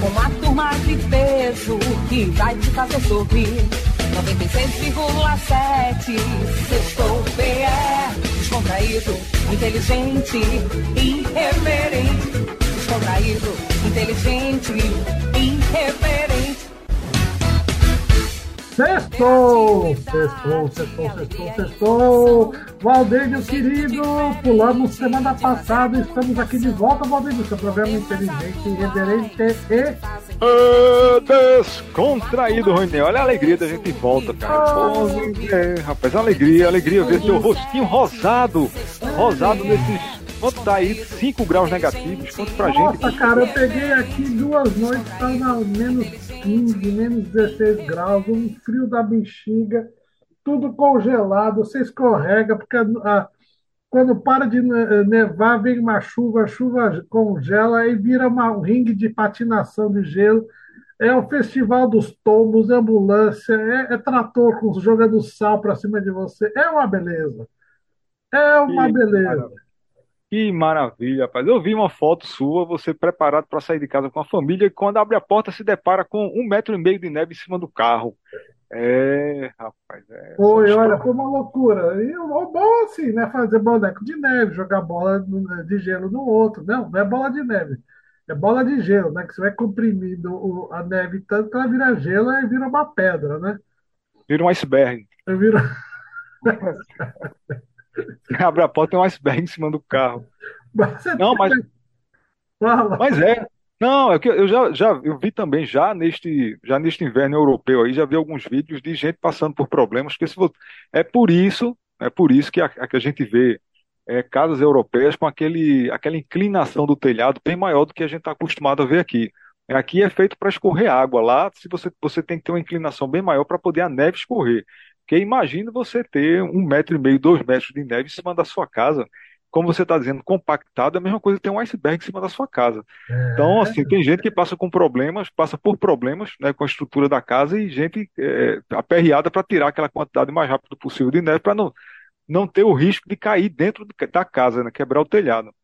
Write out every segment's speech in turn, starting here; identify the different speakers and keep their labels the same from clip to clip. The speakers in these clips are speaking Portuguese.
Speaker 1: Com uma turma de peso que vai te fazer sorrir. 96,7 Sextou PE Descontraído, inteligente, irreverente. Descontraído, inteligente, irreverente
Speaker 2: Sextou! Sextou, sextou, sextou, sextou! Valdênio querido, pulamos semana passada, estamos aqui de volta, Valdênio, seu programa inteligente, irreverente e.
Speaker 3: Ah, descontraído, Rony. Olha a alegria da gente volta, cara. Pô, é, rapaz, alegria, alegria ver seu rostinho rosado. Rosado nesses. Quanto tá aí? 5 graus negativos. Quanto pra gente?
Speaker 2: Nossa, cara, eu peguei aqui duas noites, na menos 15, menos 16 graus, um frio da bexiga, tudo congelado, você escorrega, porque a, quando para de ne- nevar, vem uma chuva, a chuva congela e vira uma, um ringue de patinação de gelo. É o festival dos tombos, é ambulância, é, é trator com, jogando sal para cima de você. É uma beleza. É uma beleza.
Speaker 3: Que maravilha, rapaz. Eu vi uma foto sua, você preparado para sair de casa com a família, e quando abre a porta se depara com um metro e meio de neve em cima do carro. É, rapaz, é.
Speaker 2: Foi, olha, foi uma loucura. E o bom assim, né? Fazer boneco de neve, jogar bola de gelo no outro. Não, não é bola de neve. É bola de gelo, né? Que você vai comprimindo a neve tanto que ela vira gelo e vira uma pedra, né?
Speaker 3: Vira um iceberg.
Speaker 2: Eu viro...
Speaker 3: Abre a porta e tem um iceberg em cima do carro.
Speaker 2: Mas você
Speaker 3: Não, mas
Speaker 2: fala.
Speaker 3: Mas é. Não, é que eu já, já eu vi também já neste já neste inverno europeu aí já vi alguns vídeos de gente passando por problemas que se vo- é por isso é por isso que a, a que a gente vê é, casas europeias com aquele aquela inclinação do telhado bem maior do que a gente está acostumado a ver aqui. Aqui é feito para escorrer água lá, se você você tem que ter uma inclinação bem maior para poder a neve escorrer. Porque imagina você ter um metro e meio, dois metros de neve em cima da sua casa, como você está dizendo, compactado, é a mesma coisa ter um iceberg em cima da sua casa. Então, assim, tem gente que passa com problemas, passa por problemas, né, com a estrutura da casa e gente é, aperreada para tirar aquela quantidade mais rápido possível de neve para não, não ter o risco de cair dentro de- da casa, né, quebrar o telhado.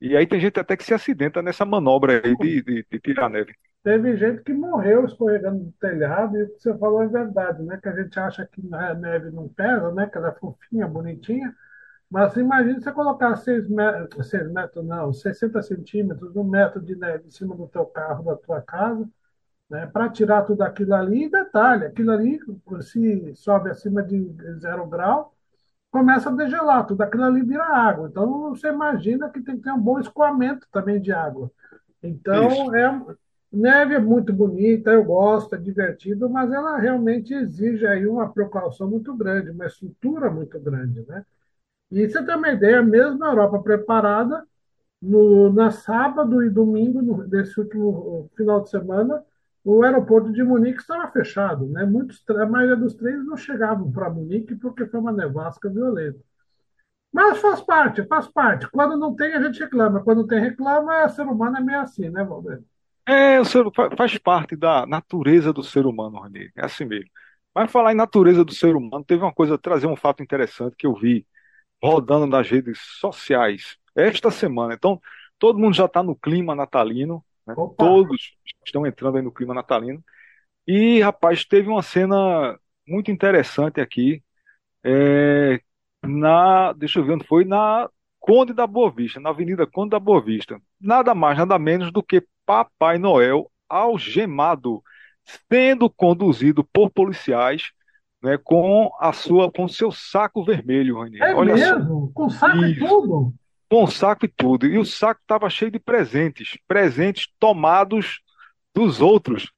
Speaker 3: E aí tem gente até que se acidenta nessa manobra aí de, de, de tirar neve.
Speaker 2: Teve gente que morreu escorregando do telhado, e o que você falou é verdade, né? Que a gente acha que a neve não pesa, né? Que ela é fofinha, bonitinha. Mas imagina você colocar 6 metros, 6 metros não, 60 centímetros, um metro de neve em cima do teu carro, da tua casa, né? Para tirar tudo aquilo ali. E detalhe, aquilo ali, se sobe acima de zero grau, começa a degelar, tudo aquilo ali vira água. Então você imagina que tem que ter um bom escoamento também de água.
Speaker 3: Isso.
Speaker 2: Então, é, neve é muito bonita, eu gosto, é divertido, mas ela realmente exige aí uma precaução muito grande, uma estrutura muito grande, né? E você tem uma ideia, mesmo na Europa preparada, no, na sábado e domingo desse último final de semana, o aeroporto de Munique estava fechado, né? Muitos, a maioria dos trens não chegavam para Munique porque foi uma nevasca violenta. Mas faz parte, faz parte. Quando não tem, a gente reclama. Quando tem, reclama, ser humano é meio assim, né, Valdir?
Speaker 3: É, o ser, fa- faz parte da natureza do ser humano, Rony. É assim mesmo. Mas falar em natureza do ser humano, teve uma coisa, trazer um fato interessante que eu vi rodando nas redes sociais esta semana. Então, todo mundo já está no clima natalino, né? Todos estão entrando aí no clima natalino. E, rapaz, teve uma cena muito interessante aqui, é, na, deixa eu ver onde foi, na Conde da Boa Vista, na Avenida Conde da Boa Vista. Nada mais, nada menos do que Papai Noel algemado, sendo conduzido por policiais, né, com a sua, com seu saco vermelho, Rani.
Speaker 2: É
Speaker 3: Olha só,
Speaker 2: mesmo? Com saco e
Speaker 3: Isso.
Speaker 2: tudo?
Speaker 3: com saco e tudo. E o saco estava cheio de presentes, presentes tomados dos outros.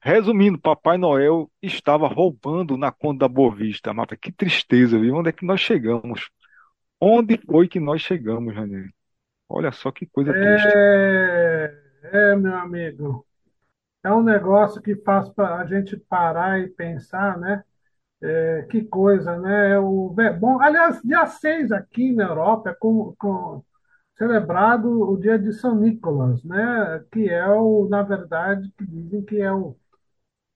Speaker 3: Resumindo, Papai Noel estava roubando na Conde da Boa Vista. Mata, que tristeza, viu? Onde é que nós chegamos? Onde foi que nós chegamos, Rani? Olha só que coisa triste.
Speaker 2: É, é, meu amigo. é um negócio que faz a gente parar e pensar, né? É, que coisa, né? É o, bom, aliás, dia 6 aqui na Europa é com, com, celebrado o dia de São Nicolas, né? Que é o, na verdade, que dizem que é o,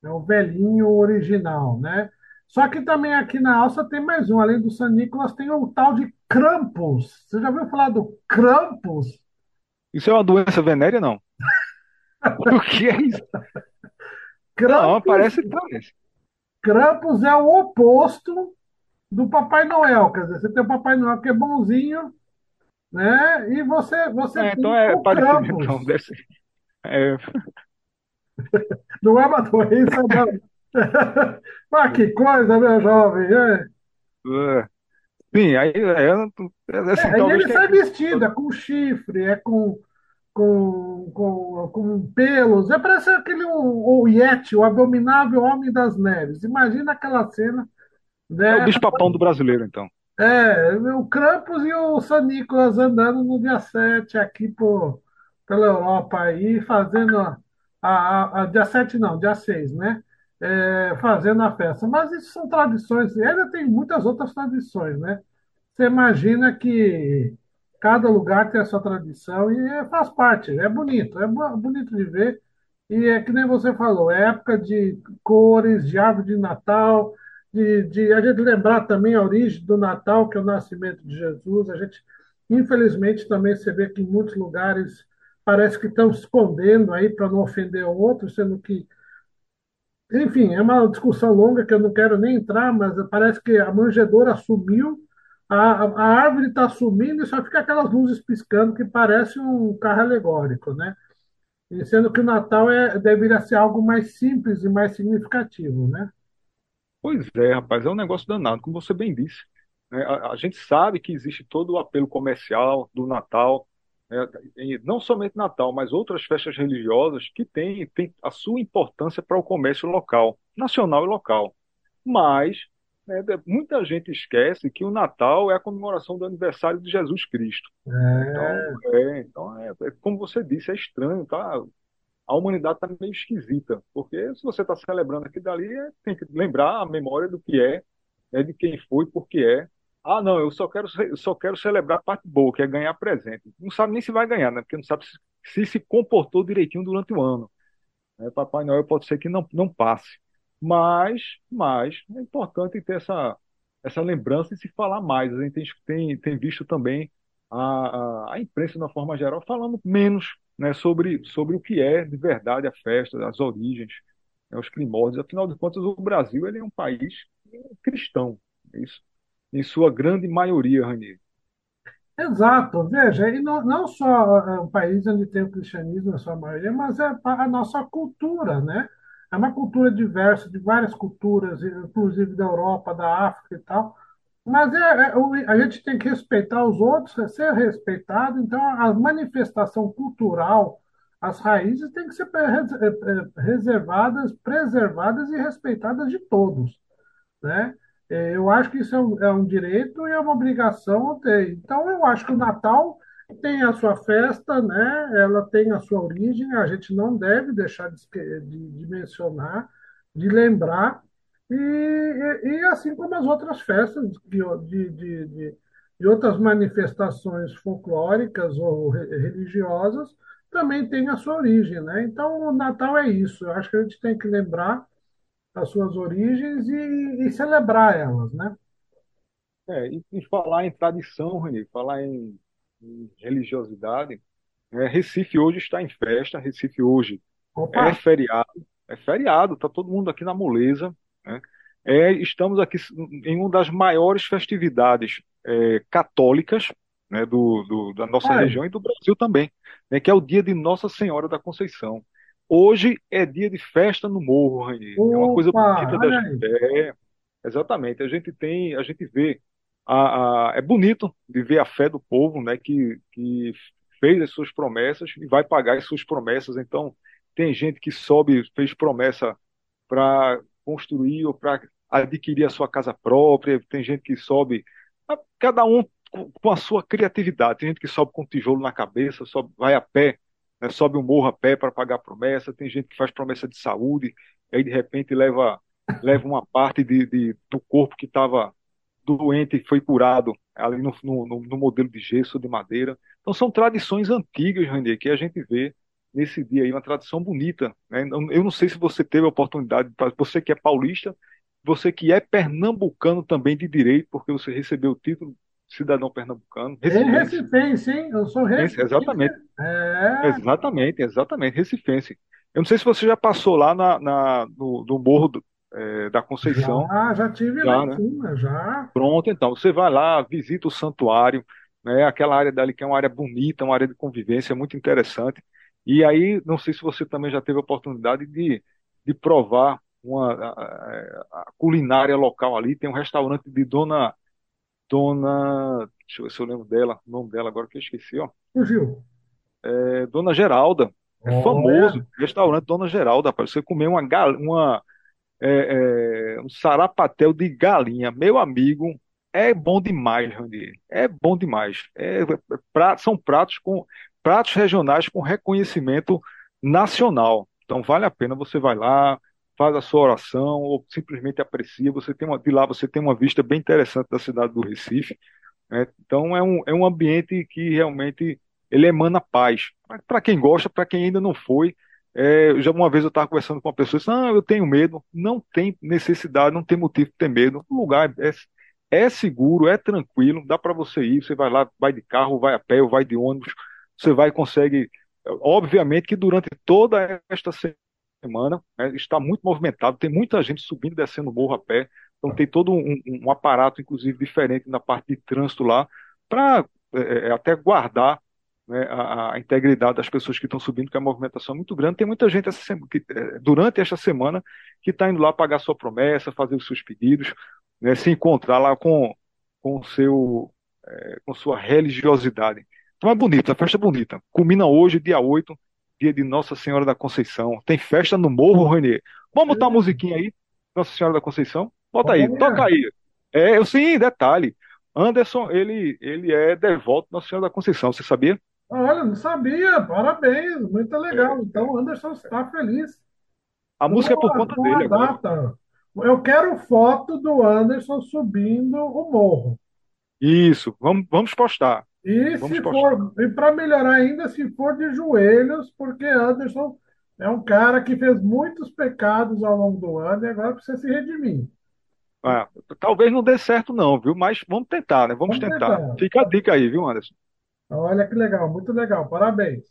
Speaker 2: é o velhinho original, né? Só que também aqui na Áustria tem mais um, além do São Nicolas, tem o tal de Krampus. Você já ouviu falar do Krampus?
Speaker 3: Isso é uma doença venérea, não? o que é isso?
Speaker 2: Krampus,
Speaker 3: não, parece, parece.
Speaker 2: Krampus é o oposto do Papai Noel. Quer dizer, você tem o Papai Noel que é bonzinho, né? E você, você
Speaker 3: é, então é parecido, então, deve ser. É...
Speaker 2: Não é uma doença, não. Mas que coisa, meu jovem, é?
Speaker 3: Sim, aí é, é,
Speaker 2: assim, é, ele sai vestido, é com chifre, é com, com, com, com pelos, é parece aquele o, o Yeti, o abominável homem das neves. Imagina aquela cena.
Speaker 3: Né? É o bicho-papão do brasileiro, então.
Speaker 2: É, o Krampus e o San Nicolas andando no dia 7 aqui por, pela Europa aí, fazendo a, a, a, dia 7 não, dia 6, né? É, fazendo a festa. Mas isso são tradições, e ainda tem muitas outras tradições, né? Você imagina que cada lugar tem a sua tradição e é, faz parte, é bonito, é bonito de ver. E é que nem você falou, é época de cores, de árvore de Natal, de, de a gente lembrar também a origem do Natal, que é o nascimento de Jesus. A gente, infelizmente, também você vê que em muitos lugares parece que estão escondendo aí para não ofender o outro, sendo que, enfim, é uma discussão longa que eu não quero nem entrar, mas parece que a manjedoura sumiu, a, a árvore está sumindo e só fica aquelas luzes piscando que parece um carro alegórico, né? E sendo que o Natal é, deveria ser algo mais simples e mais significativo, né?
Speaker 3: Pois é, rapaz, é um negócio danado, como você bem disse. Né? A, a, gente sabe que existe todo o apelo comercial do Natal, e não somente Natal, mas outras festas religiosas que têm, têm a sua importância para o comércio local, nacional e local. Mas né, muita gente esquece que o Natal é a comemoração do aniversário de Jesus Cristo.
Speaker 2: É.
Speaker 3: Então, é, então é, é, como você disse, é estranho, tá? a humanidade está meio esquisita, porque se você está celebrando aqui dali, é, tem que lembrar a memória do que é, é de quem foi, por que é. Ah, não, eu só quero, eu só quero celebrar a parte boa, que é ganhar presente. Não sabe nem se vai ganhar, né? Porque não sabe se se, se comportou direitinho durante o ano. É, Papai Noel pode ser que não, não passe. Mas, mas é importante ter essa, essa lembrança e se falar mais. A gente tem, tem, tem visto também a, a, a imprensa, de uma forma geral, falando menos né, sobre, sobre o que é de verdade a festa, as origens, né, os primórdios. Afinal de contas, o Brasil ele é um país cristão, é isso, em sua grande maioria, Rani.
Speaker 2: Exato, veja, e não, não só é um país onde tem o cristianismo na sua maioria, mas é a nossa cultura, né? É uma cultura diversa, de várias culturas, inclusive da Europa, da África e tal. Mas é, é, a gente tem que respeitar os outros, é ser respeitado. Então, a manifestação cultural, as raízes têm que ser é, reservadas, preservadas e respeitadas de todos, né? Eu acho que isso é um, é um direito e é uma obrigação ter. Então, eu acho que o Natal tem a sua festa, né? Ela tem a sua origem. A gente não deve deixar de, de, de mencionar, de lembrar e, e, e, assim como as outras festas de, de, de, outras manifestações folclóricas ou religiosas, também tem a sua origem. Né? Então, o Natal é isso. Eu acho que a gente tem que lembrar as suas origens e, e celebrar elas. Né?
Speaker 3: É, e, falar em tradição, Reni, falar em religiosidade, é, Recife hoje está em festa, Recife hoje Opa. é feriado, é feriado, está todo mundo aqui na moleza, né? É, estamos aqui em uma das maiores festividades é, católicas né, do, do, da nossa região e do Brasil também, né, que é o dia de Nossa Senhora da Conceição. Hoje é dia de festa no morro, Rainha. É uma coisa bonita da gente. É, exatamente. A gente tem, a gente vê. A, a, é bonito de ver a fé do povo, né, que, que fez as suas promessas e vai pagar as suas promessas. Então, tem gente que sobe, fez promessa para construir ou para adquirir a sua casa própria, tem gente que sobe, cada um com a sua criatividade, tem gente que sobe com tijolo na cabeça, sobe, vai a pé né, sobe um morro a pé para pagar promessa, tem gente que faz promessa de saúde, aí de repente leva, leva uma parte de, de do corpo que estava doente foi curado ali no, no, no, modelo de gesso de madeira. Então são tradições antigas, Randy, que a gente vê nesse dia aí, uma tradição bonita. Né? Eu não sei se você teve a oportunidade, você que é paulista, você que é pernambucano também de direito, porque você recebeu o título cidadão pernambucano.
Speaker 2: É recifense, hein? Eu sou recifense.
Speaker 3: Exatamente. É. Exatamente, exatamente, recifense. Eu não sei se você já passou lá na, na no, no Morro do, é, da Conceição.
Speaker 2: Ah, já tive já, lá em né? cima, já.
Speaker 3: Pronto, então, você vai lá, visita o santuário, né, aquela área dali que é uma área bonita, uma área de convivência muito interessante. E aí, não sei se você também já teve a oportunidade de, de provar uma, a, a culinária local ali. Tem um restaurante de Dona Dona. Deixa eu ver se eu lembro dela, o nome dela agora que eu esqueci, ó.
Speaker 2: Fugiu.
Speaker 3: É, Dona Geralda. É famoso. É. Restaurante Dona Geralda, rapaz. Você comer uma, uma é, é, um sarapatel de galinha. Meu amigo, é bom demais, Randy. É bom demais. É, pra, são pratos com pratos regionais com reconhecimento nacional. Então vale a pena você vai lá, faz a sua oração ou simplesmente aprecia. Você tem uma, de lá você tem uma vista bem interessante da cidade do Recife. Né? Então é um, é um ambiente que realmente ele emana paz. Para quem gosta, para quem ainda não foi, é, já uma vez eu estava conversando com uma pessoa e disse, ah, eu tenho medo. Não tem necessidade, não tem motivo de ter medo. O lugar é, é seguro, é tranquilo, dá para você ir. Você vai lá, vai de carro, vai a pé, ou vai de ônibus. Você vai e consegue. Obviamente que durante toda esta semana, né, está muito movimentado, tem muita gente subindo e descendo o morro a pé, então tem todo um, um aparato, inclusive, diferente na parte de trânsito lá, para é, é, até guardar né, a, a, integridade das pessoas que estão subindo, que a movimentação é muito grande. Tem muita gente essa semana, que, é, durante esta semana que está indo lá pagar sua promessa, fazer os seus pedidos, né, se encontrar lá com, com, seu, é, com sua religiosidade. Então é bonita, a festa é bonita. Culmina hoje, dia 8, dia de Nossa Senhora da Conceição. Tem festa no Morro, Renê. Vamos botar uma musiquinha aí, Nossa Senhora da Conceição? Bota aí, toca aí. É, eu sim, detalhe. Anderson, ele, ele é devoto Nossa Senhora da Conceição, você sabia?
Speaker 2: Olha, não sabia, parabéns, muito legal. É. Então, Anderson está feliz.
Speaker 3: A música é por conta dele
Speaker 2: data. agora. Eu quero foto do Anderson subindo o morro.
Speaker 3: Isso, vamos, vamos postar.
Speaker 2: E Vamos se for, e para melhorar ainda, se for de joelhos, porque Anderson é um cara que fez muitos pecados ao longo do ano e agora precisa se redimir.
Speaker 3: Ah, talvez não dê certo, não, viu? Mas vamos tentar, né? Vamos, vamos tentar. tentar. Fica a dica aí, viu, Anderson?
Speaker 2: Olha que legal, muito legal, parabéns.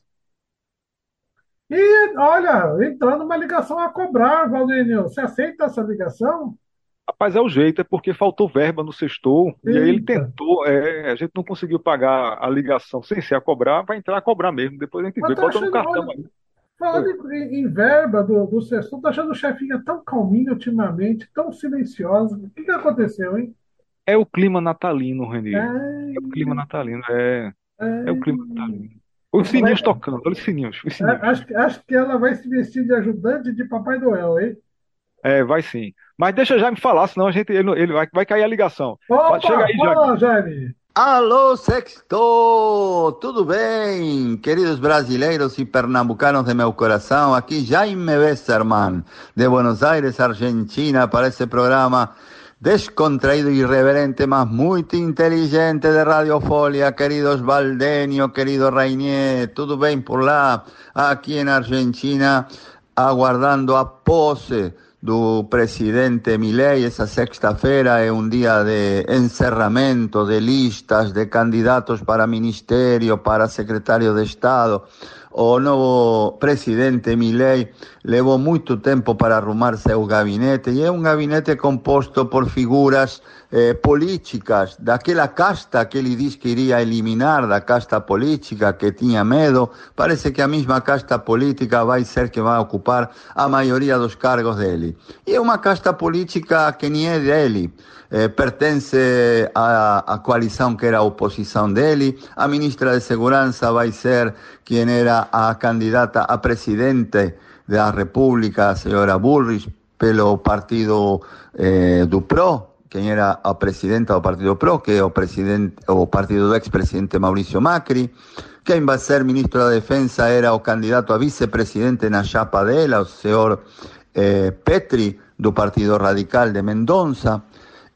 Speaker 2: E olha, entrando uma ligação a cobrar, Valdênio, você aceita essa ligação?
Speaker 3: Rapaz, é o jeito, é porque faltou verba no sextor, e aí ele tentou, é, a gente não conseguiu pagar a ligação sem ser a cobrar, vai entrar a cobrar mesmo, depois a gente vê, bota no cartão aí.
Speaker 2: Falando em, em, verba do, do sextor, tá achando o chefinha tão calminho ultimamente, tão silenciosa, o que que aconteceu, hein?
Speaker 3: É o clima natalino, Renê, é, é o clima natalino, é, é, é o clima natalino. Os sininhos tocando, olha os sininhos. Os sininhos.
Speaker 2: Acho, acho que ela vai se vestir de ajudante de Papai Noel, hein?
Speaker 3: É, vai sim. Mas deixa já me falar, senão a gente, ele, ele vai, vai cair a ligação.
Speaker 2: Opa, Chega aí, fala, Jaime.
Speaker 4: Alô, Sexto! Tudo bem, queridos brasileiros e pernambucanos de meu coração? Aqui Jaime Westerman, de Buenos Aires, Argentina, para esse programa descontraído irreverente, mas muito inteligente de Radiofolia, queridos Valdenio, querido Rainier, tudo bem por lá? Aqui em Argentina, aguardando a pose do presidente Milei esa sexta-feira é un día de encerramento de listas de candidatos para ministerio, para secretario de Estado. O novo presidente Milei levou muito tempo para arrumar seu gabinete e é um gabinete composto por figuras eh, políticas daquela casta que ele diz que iria eliminar, da casta política que tinha medo. Parece que a mesma casta política vai ser que vai ocupar a maioria dos cargos dele. E é uma casta política que nem é dele. Eh, pertence à, à coalição que era a oposição dele. A ministra de Segurança vai ser quem era a candidata a presidente da República, a senhora Bullrich, pelo partido eh, do PRO, quem era a presidenta do Partido PRO, que é o, presidente, o partido do ex-presidente Maurício Macri. Quem vai ser ministro da Defesa era o candidato a vice-presidente na chapa dela, o senhor eh, Petri, do Partido Radical de Mendonça.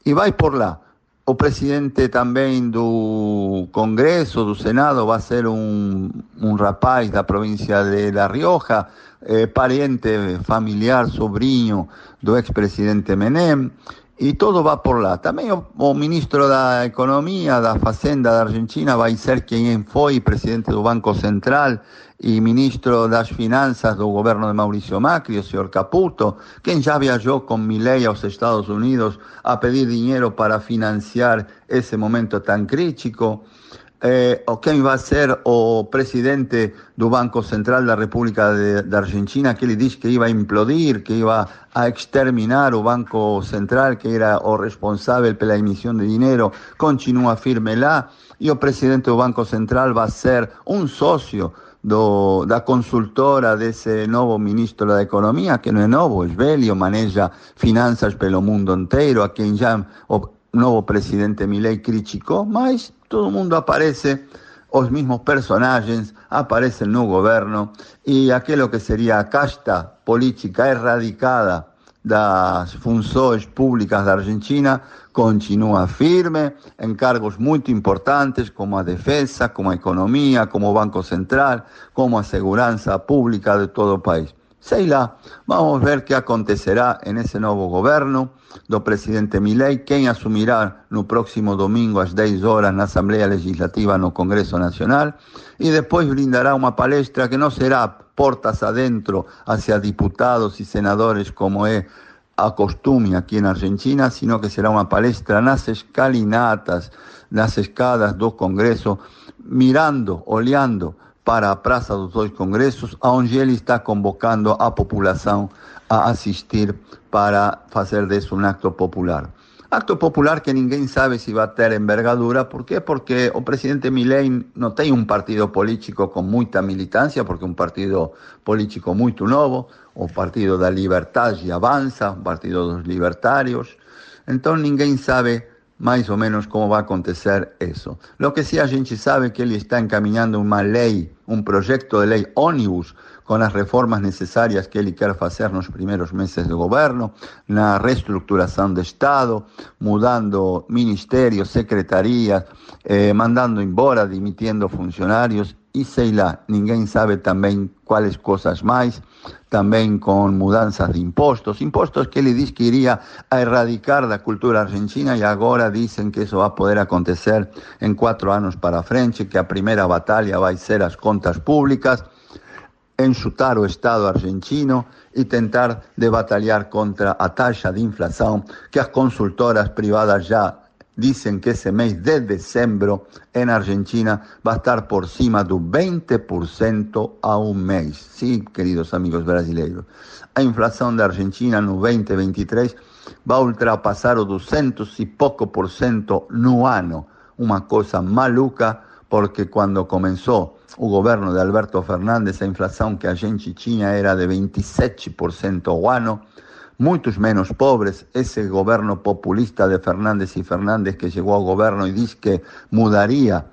Speaker 4: E vai por lá. O presidente também do Congresso, do Senado, vai ser um, um rapaz da província de La Rioja, eh, pariente familiar, sobrinho do ex-presidente Menem. E todo vai por lá. Também o, ministro da Economia, da Fazenda da Argentina, vai ser quem foi presidente do Banco Central e ministro das Finanças do governo de Maurício Macri, o senhor Caputo, quem já viajou com Milei aos Estados Unidos a pedir dinheiro para financiar esse momento tão crítico eh, quem vai ser o presidente do Banco Central da República de, Argentina, que ele disse que ia implodir, que ia a exterminar o Banco Central, que era o responsável pela emissão de dinheiro, continua firme lá, e o presidente do Banco Central vai ser um sócio do, da consultora desse novo ministro da Economia, que não é novo, é velho, maneja finanças pelo mundo inteiro, a quem já o novo presidente Milei criticou, mas todo mundo aparece, os mismos personagens aparecen no governo e aquilo que seria a casta política erradicada das funções públicas da Argentina continua firme em cargos muito importantes como a defesa, como a economia, como Banco Central, como a segurança pública de todo país. Sei vamos ver que acontecerá nesse novo governo do presidente Milei, quem assumirá no próximo domingo às 10 horas na Assembleia Legislativa no Congresso Nacional e depois brindará uma palestra que não será portas adentro hacia diputados e senadores como é a costume aqui na Argentina, sino que será uma palestra nas escalinatas, nas escadas do Congresso, mirando, olhando para a Praça dos Dois Congressos, onde ele está convocando a população a assistir para fazer disso um acto popular. Acto popular que ninguém sabe se vai ter envergadura, por quê? Porque o presidente Milei não tem um partido político com muita militância, porque é um partido político muito novo, o Partido da Liberdade Avança, o Partido dos Libertários, então ninguém sabe mais ou menos como vai acontecer isso. Lo que sim a gente sabe que ele está encaminhando uma lei, um projeto de lei ônibus com as reformas necessárias que ele quer fazer nos primeiros meses de governo, na reestruturação do Estado, mudando ministérios, secretarias, eh, mandando embora, dimitindo funcionários e sei lá, ninguém sabe também quais coisas mais, também com mudanças de impostos, impostos que ele diz que a erradicar da cultura argentina e agora dizem que isso vai poder acontecer em quatro anos para frente, que a primeira batalha vai ser as contas públicas, enxutar o Estado argentino e tentar de batalhar contra a taxa de inflação que as consultoras privadas já dizem que esse mês de dezembro em Argentina vai estar por cima do 20% a um mês. Sim, queridos amigos brasileiros. A inflação da Argentina no 2023 vai ultrapassar o 200 e pouco por cento no ano. Uma coisa maluca, porque quando começou o governo de Alberto Fernandes, a inflação que a gente tinha era de 27% ao ano, muitos menos pobres. Esse governo populista de Fernandes e Fernandes que chegou ao governo e disse que mudaria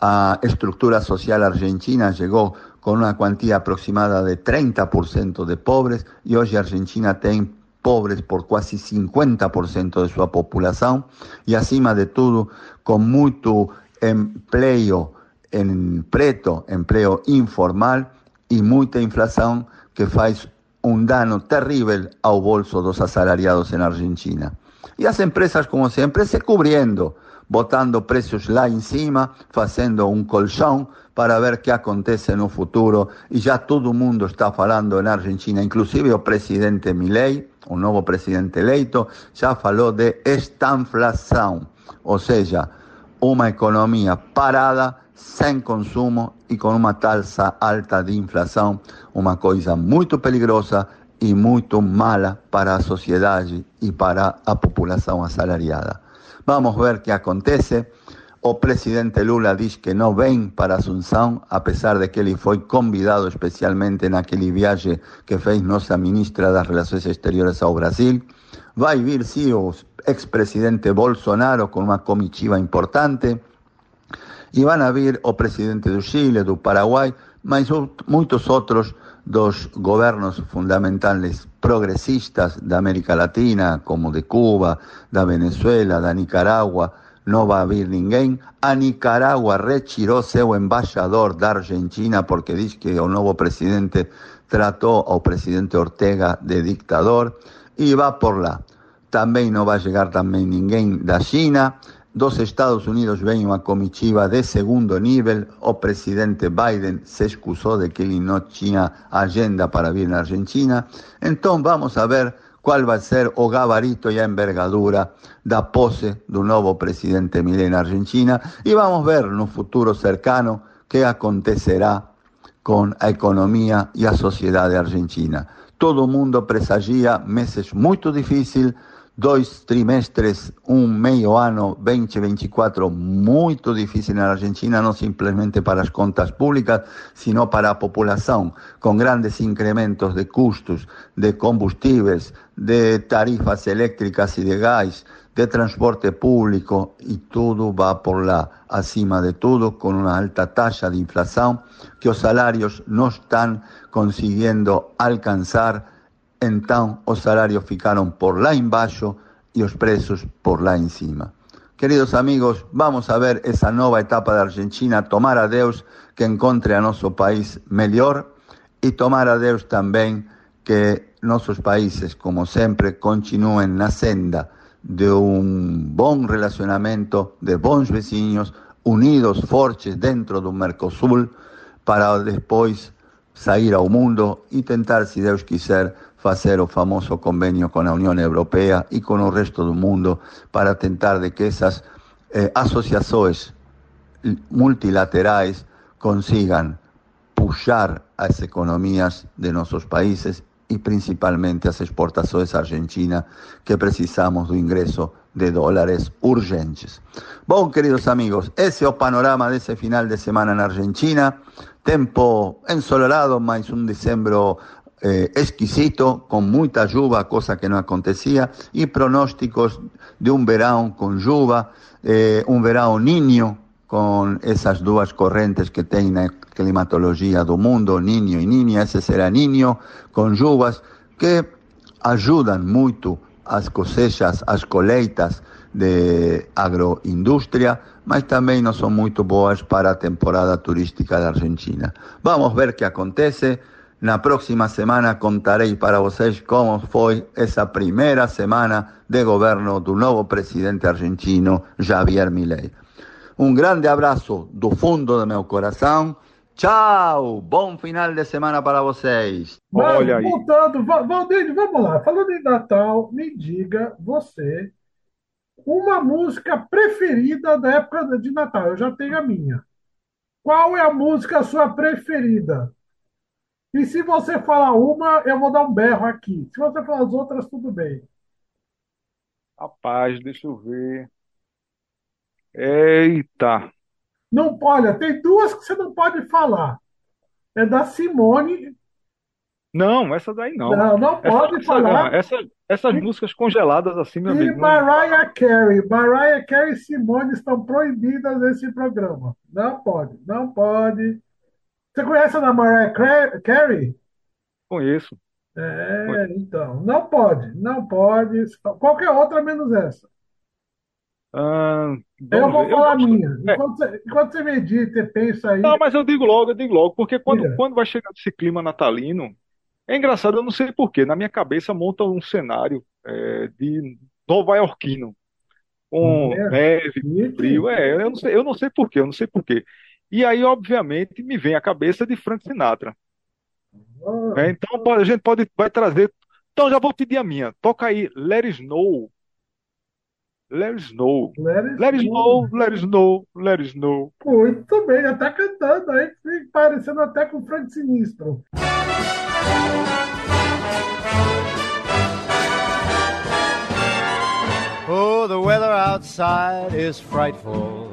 Speaker 4: a estrutura social argentina, chegou com uma quantia aproximada de 30% de pobres e hoje a Argentina tem pobres por quase 50% de sua população e acima de tudo com muito emprego em preto, emprego informal e muita inflação que faz um dano terrível ao bolso dos assalariados em Argentina. E as empresas, como sempre, se cobrindo, botando preços lá em cima, fazendo um colchão para ver que acontece no futuro. E já todo mundo está falando na Argentina, inclusive o presidente Milei, o novo presidente eleito, já falou de estanflação, ou seja, uma economia parada sem consumo e com uma taxa alta de inflação, uma coisa muito perigosa e muito mala para a sociedade e para a população assalariada. Vamos ver o que acontece. O presidente Lula diz que não vem para Assunção, apesar de que ele foi convidado especialmente naquele viagem que fez nossa ministra das Relações Exteriores ao Brasil. Vai vir, sim, o expresidente Bolsonaro con una comitiva importante, y van a vir o presidente do Chile, do Paraguay, mas muchos otros dos gobiernos fundamentales progresistas de América Latina, como de Cuba, de Venezuela, de Nicaragua, no va a haber ninguém. A Nicaragua retiró seu embajador de Argentina porque dice que el nuevo presidente trató al presidente Ortega de dictador y va por lá. También no va a llegar también ninguém da China. Dos Estados Unidos ven una comitiva de segundo nivel. O presidente Biden se excusó de que él no tenía agenda para vir na Argentina. Entonces vamos a ver cuál va a ser o gabarito y a envergadura da pose do novo presidente Milei na Argentina y vamos a ver un futuro cercano qué acontecerá con a economía y a sociedade argentina. Todo mundo presagia meses muito difíceis, dois trimestres, um meio ano 2024 muito difícil na Argentina, não simplesmente para as contas públicas, sino para a população, com grandes incrementos de custos de combustíveis, de tarifas elétricas e de gás, de transporte público y todo va por la, acima de todo, con una alta tasa de inflación que los salarios no están consiguiendo alcanzar, entonces los salarios ficaron por la embaixo y los precios por la encima. Queridos amigos, vamos a ver esa nueva etapa de Argentina, tomar a Dios que encontre a nuestro país mejor y tomar a Dios también que nuestros países, como siempre, continúen na senda de un buen relacionamiento, de bons vecinos, unidos, fortes dentro de un Mercosul, para después salir al mundo y tentar, si Dios quiser, fazer o famoso convênio com a União Europeia e com o resto do mundo para tentar de que essas eh, associações multilaterais consigam puxar as economias de nossos países e principalmente as exportações à Argentina, que precisamos do ingresso de dólares urgentes. Bom, queridos amigos, esse é o panorama desse final de semana na Argentina. Tempo ensolarado, mas um dezembro eh, exquisito, con mucha lluvia, cosa que no acontecía, y pronósticos de un verano con lluvia, eh, un verano niño, con esas dos corrientes que tiene climatología do mundo, niño y niña, ese será niño, con lluvias que ayudan mucho las cosechas, las coleitas de agroindustria, mas también no son muy boas para la temporada turística de Argentina. Vamos a ver qué acontece. La próxima semana contaré para vocês cómo fue esa primera semana de gobierno del nuevo presidente argentino, Javier Milei. Um grande abraço do fundo do meu coração. Tchau! Bom final de semana para vocês.
Speaker 2: Mas, Olha aí. Voltando, Valdir, vamos lá. Falando em Natal, me diga você uma música preferida da época de Natal. Eu já tenho a minha. Qual é a música sua preferida? E se você falar uma, eu vou dar um berro aqui. Se você falar as outras, tudo bem.
Speaker 3: Rapaz, deixa eu ver. Eita!
Speaker 2: Não, olha, tem duas que você não pode falar. É da Simone.
Speaker 3: Não, essa daí não.
Speaker 2: Não, não pode
Speaker 3: essa,
Speaker 2: falar.
Speaker 3: Essa, essas músicas congeladas assim, meu
Speaker 2: e
Speaker 3: amigo.
Speaker 2: E Mariah Carey. Mariah Carey e Simone estão proibidas nesse programa. Não pode, não pode. Você conhece a Mariah Carey?
Speaker 3: Conheço.
Speaker 2: É, Conheço. então. Não pode, não pode. Qualquer outra menos essa.
Speaker 3: Ah,
Speaker 2: eu vou falar a minha. É. Enquanto, você, enquanto você medita e pensa aí.
Speaker 3: Não, mas eu digo logo, eu digo logo, porque quando, quando vai chegar esse clima natalino, é engraçado, eu não sei porquê, na minha cabeça monta um cenário é, de nova iorquino, com é. neve, frio. É, eu não sei, eu não sei porquê, eu não sei porquê. E aí, obviamente, me vem a cabeça de Frank Sinatra. É, então a gente pode vai trazer. Então já vou pedir a minha. Toca aí Let It Snow Let it snow.
Speaker 2: Let it,
Speaker 3: let it snow, let it snow, let it snow.
Speaker 2: Muito bem, já tá cantando aí, parecendo até com o Frank Sinistro.
Speaker 5: Oh, the weather outside is frightful,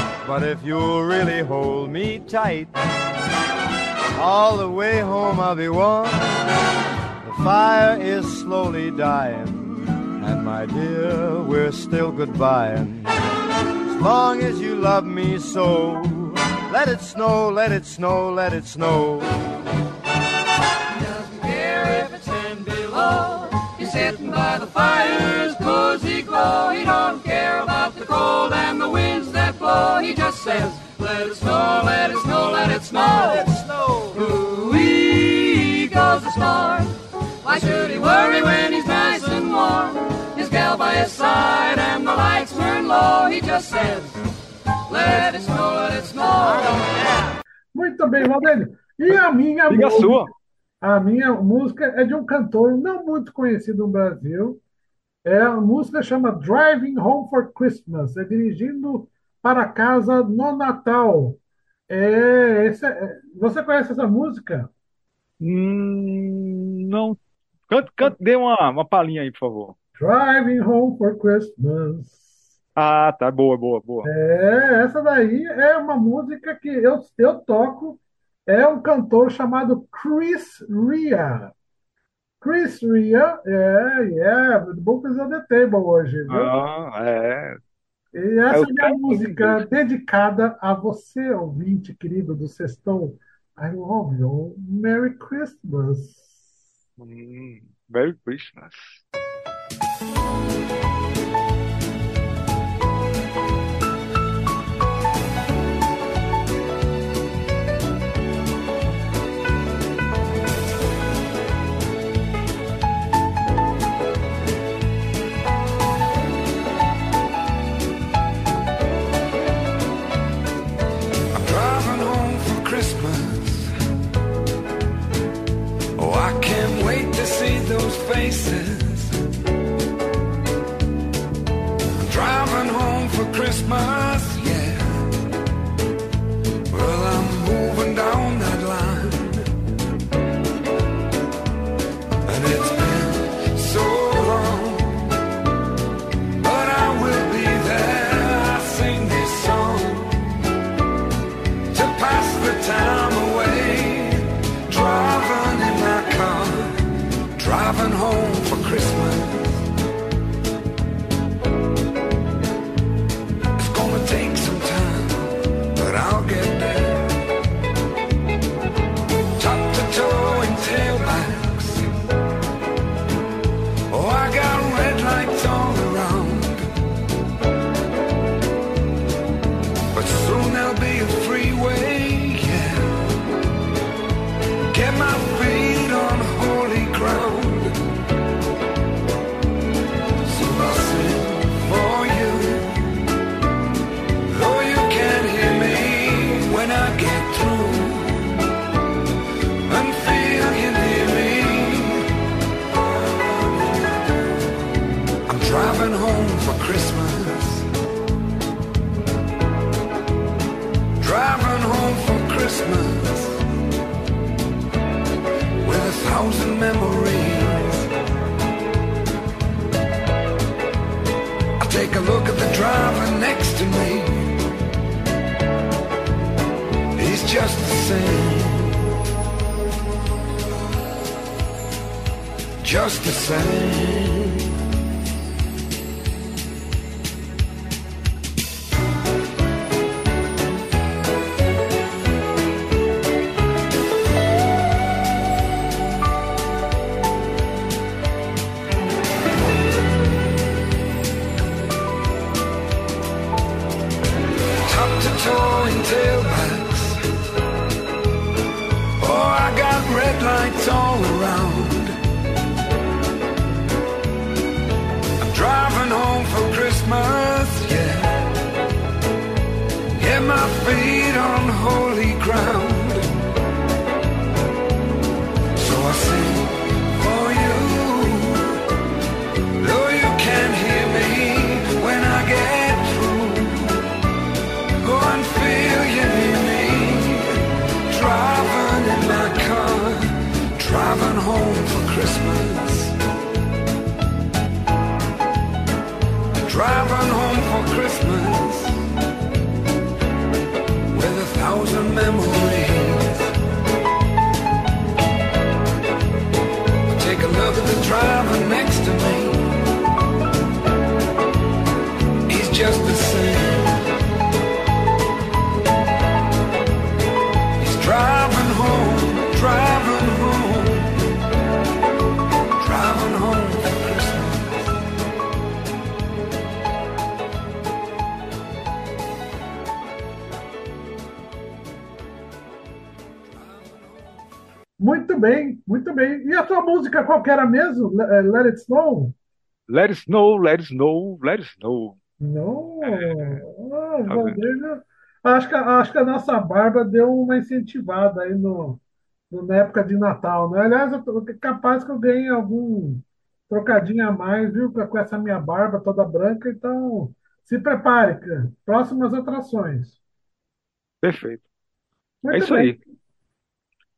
Speaker 5: But if you'll really hold me tight, all the way home I'll be warm. The fire is slowly dying and my dear, we're still goodbying. As long as you love me so, let it snow, let it snow, let it snow.
Speaker 6: Doesn't care if it's ten below. He's sitting by the fire's cozy glow. He don't care about the He just says, let it snow, let it snow, let it snow.
Speaker 5: Let it snow.
Speaker 6: Ooh-wee goes the storm. Why should he worry when he's nice and warm? His gal by his side and the lights turn low. He just says, let it snow, let it snow.
Speaker 2: Muito bem, Valdênio. E a minha
Speaker 3: Diga a
Speaker 2: música,
Speaker 3: sua.
Speaker 2: a minha música é de um cantor não muito conhecido no Brasil. É, a música chama Driving Home for Christmas. É dirigindo para casa no Natal. É, esse é- você conhece essa música?
Speaker 3: Hum, não. Cante, cante, dê uma, uma palhinha aí, por favor.
Speaker 2: Driving Home for Christmas.
Speaker 3: Ah, tá. Boa, boa, boa.
Speaker 2: É, essa daí é uma música que eu, eu toco. É um cantor chamado Chris Ria. Chris Ria, é, yeah, book is on the table hoje, viu?
Speaker 3: Ah, é.
Speaker 2: E essa
Speaker 3: É
Speaker 2: é
Speaker 3: tempo
Speaker 2: música dedicada a você, ouvinte querido do Sextou. I love you. Merry Christmas.
Speaker 3: Hum, Merry Christmas.
Speaker 7: For I'll get memories. I take a look at the driver next to me. He's just the same. Just the same. Driving home, driving home, driving home for Christmas.
Speaker 2: Muito bem, muito bem. E a tua música qual que era mesmo? Eh, Let It Snow?
Speaker 3: Let it snow, let it snow, let it snow.
Speaker 2: Não. Ah,
Speaker 3: Tá
Speaker 2: acho que, acho que a nossa barba deu uma incentivada aí no, no- na época de Natal, né? Aliás, eu tô, capaz que eu ganhei algum trocadinho a mais, viu? Com com essa minha barba toda branca. Então, se prepare, cara. Próximas atrações.
Speaker 3: Perfeito.
Speaker 2: Muito
Speaker 3: É isso
Speaker 2: bem.
Speaker 3: aí.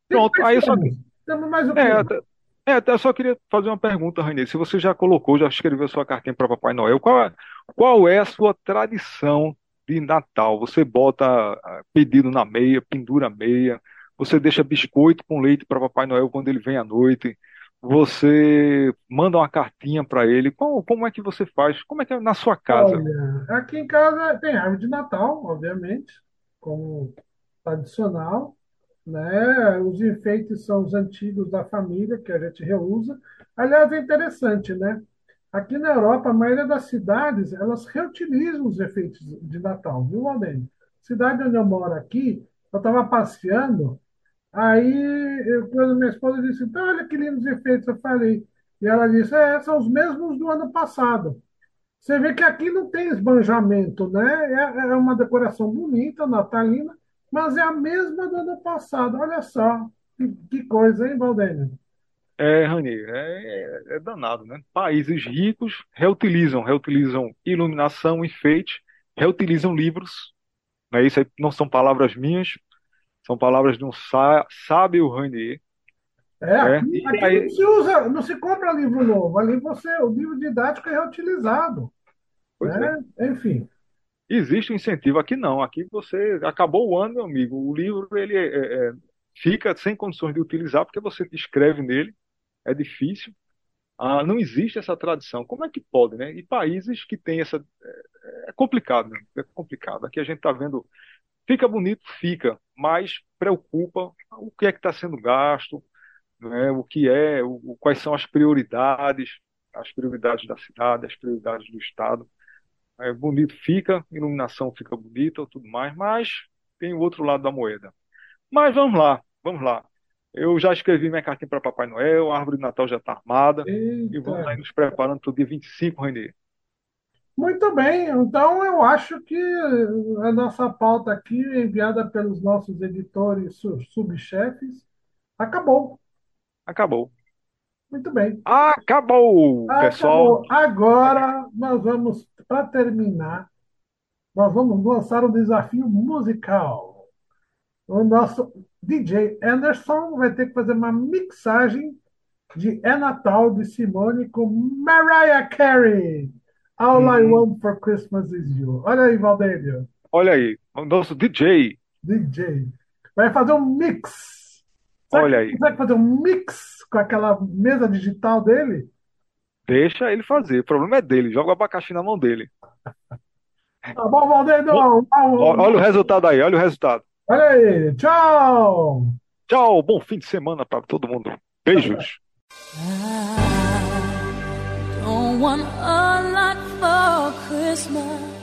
Speaker 3: Pronto, aí eu só.
Speaker 2: Temos, temos mais o quê?
Speaker 3: É, até, é, até eu só queria fazer uma pergunta, Rainê. Se você já colocou, já escreveu sua cartinha para Papai Noel, qual é, qual é a sua tradição de Natal? Você bota ah, pedido na meia, pendura a meia, você deixa biscoito com leite para Papai Noel quando ele vem à noite, você manda uma cartinha para ele. Como, como é que você faz? Como é que é na sua casa?
Speaker 2: Olha, aqui em casa tem árvore de Natal, obviamente, como tradicional, né? Os enfeites são os antigos da família que a gente reusa. Aliás, é interessante, né? Aqui na Europa, a maioria das cidades, elas reutilizam os efeitos de Natal, viu, Aldênio? Cidade onde eu moro aqui, eu estava passeando, aí eu, quando minha esposa disse, então, olha que lindos efeitos, eu falei, e ela disse, é, são os mesmos do ano passado. Você vê que aqui não tem esbanjamento, né? É, é uma decoração bonita, natalina, mas é a mesma do ano passado. Olha só, que, que coisa, hein, Valdênio?
Speaker 3: É, Rani, é, é- é danado, né? Países ricos reutilizam, reutilizam iluminação, enfeite, reutilizam livros, né? Isso aí não são palavras minhas, são palavras de um sá- sábio Ranier,
Speaker 2: É,
Speaker 3: né?
Speaker 2: aqui,
Speaker 3: E
Speaker 2: aqui não
Speaker 3: aí,
Speaker 2: se usa, não se compra livro novo. Ali você, o livro didático é reutilizado,
Speaker 3: pois é,
Speaker 2: né? Enfim,
Speaker 3: existe um incentivo, aqui não, aqui você acabou o ano, meu amigo, o livro ele é- é- é- fica sem condições de utilizar porque você escreve nele, é difícil. Ah, não existe essa tradição. Como é que pode, né? E países que têm essa. É, é complicado, né? É complicado. Aqui a gente está vendo. Fica bonito, fica, mas preocupa o que é que está sendo gasto, né? O que é, o, quais são as prioridades, as prioridades da cidade, as prioridades do Estado. É bonito, fica, iluminação fica bonita, tudo mais, mas tem o outro lado da moeda. Mas vamos lá, vamos lá. Eu já escrevi minha cartinha para Papai Noel, a árvore de Natal já está armada e vamos
Speaker 2: eita.
Speaker 3: aí nos preparando para o dia 25, Renê.
Speaker 2: Muito bem, então eu acho que a nossa pauta aqui, enviada pelos nossos editores su- subchefes, acabou.
Speaker 3: Acabou.
Speaker 2: Muito bem.
Speaker 3: Acabou, pessoal.
Speaker 2: Acabou. Agora nós vamos, para terminar, nós vamos lançar um desafio musical. O nosso DJ Anderson vai ter que fazer uma mixagem de É Natal de Simone com Mariah Carey. All I
Speaker 3: Hum,
Speaker 2: Want for Christmas is You. Olha aí, Valdênio,
Speaker 3: olha aí, o nosso DJ.
Speaker 2: DJ. Vai fazer um mix. Será
Speaker 3: Olha
Speaker 2: que
Speaker 3: aí.
Speaker 2: consegue fazer um mix com aquela mesa digital dele?
Speaker 3: Deixa ele fazer. O problema é dele. Joga o abacaxi na mão dele.
Speaker 2: Tá bom, Valdênio? Olha
Speaker 3: o resultado aí, olha o resultado.
Speaker 2: Aí. Tchau.
Speaker 3: Tchau, bom fim de semana para todo mundo. Beijos.
Speaker 8: Don't want a lot for Christmas.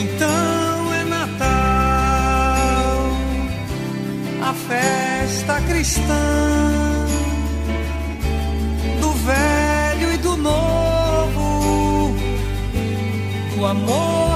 Speaker 9: Então é Natal, a festa cristã do velho e do novo, do amor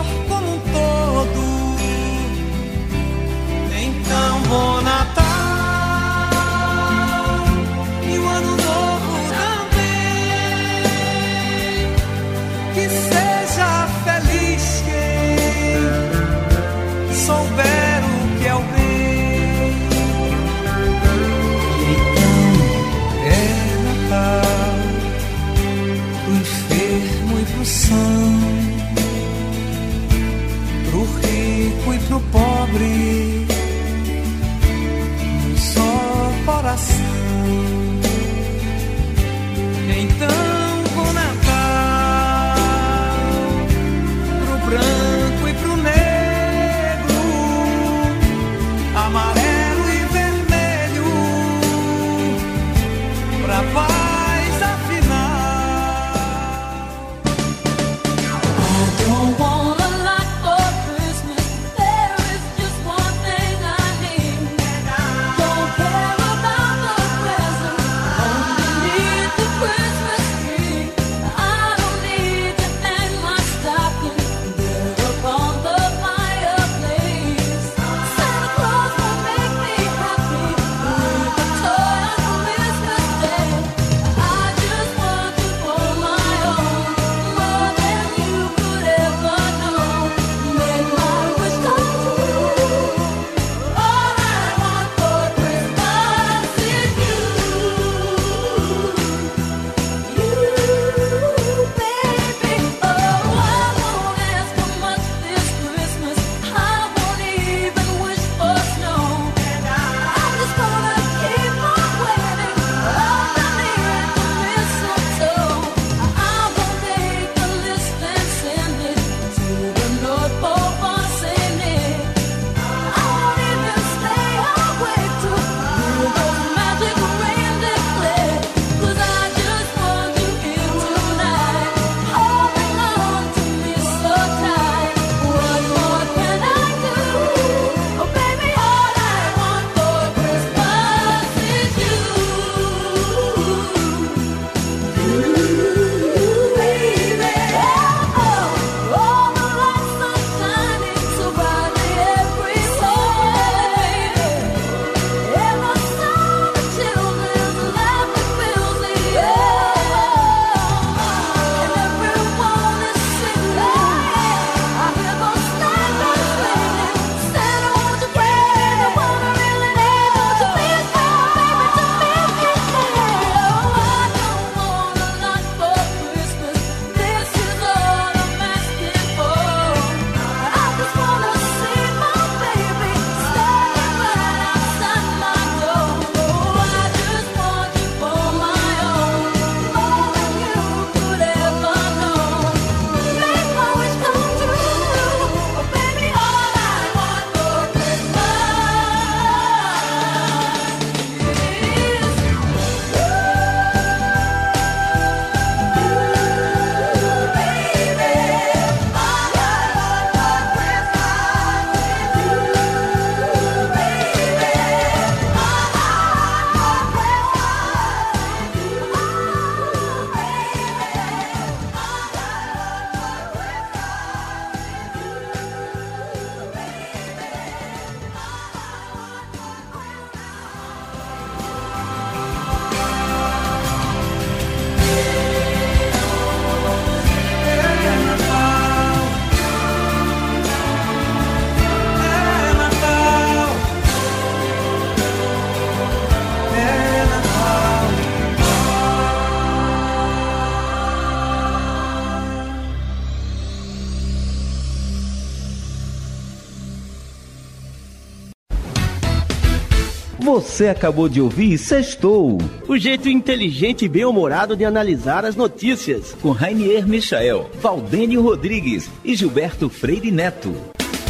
Speaker 10: Você acabou de ouvir Sextou. O jeito inteligente e bem-humorado de analisar as notícias. Com Rainier Michael, Valdênio Rodrigues e Gilberto Freire Neto.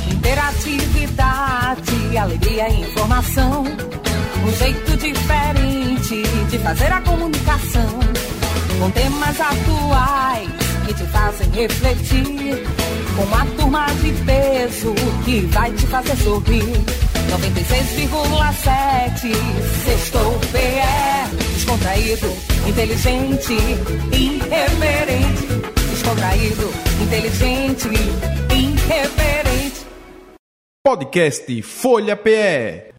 Speaker 1: Interatividade, alegria e informação. Um jeito diferente de fazer a comunicação. Com temas atuais que te fazem refletir. Com uma turma de peso que vai te fazer sorrir. 96,7 Sextou PE Descontraído, inteligente, irreverente. Descontraído, inteligente, irreverente.
Speaker 11: Podcast Folha PE.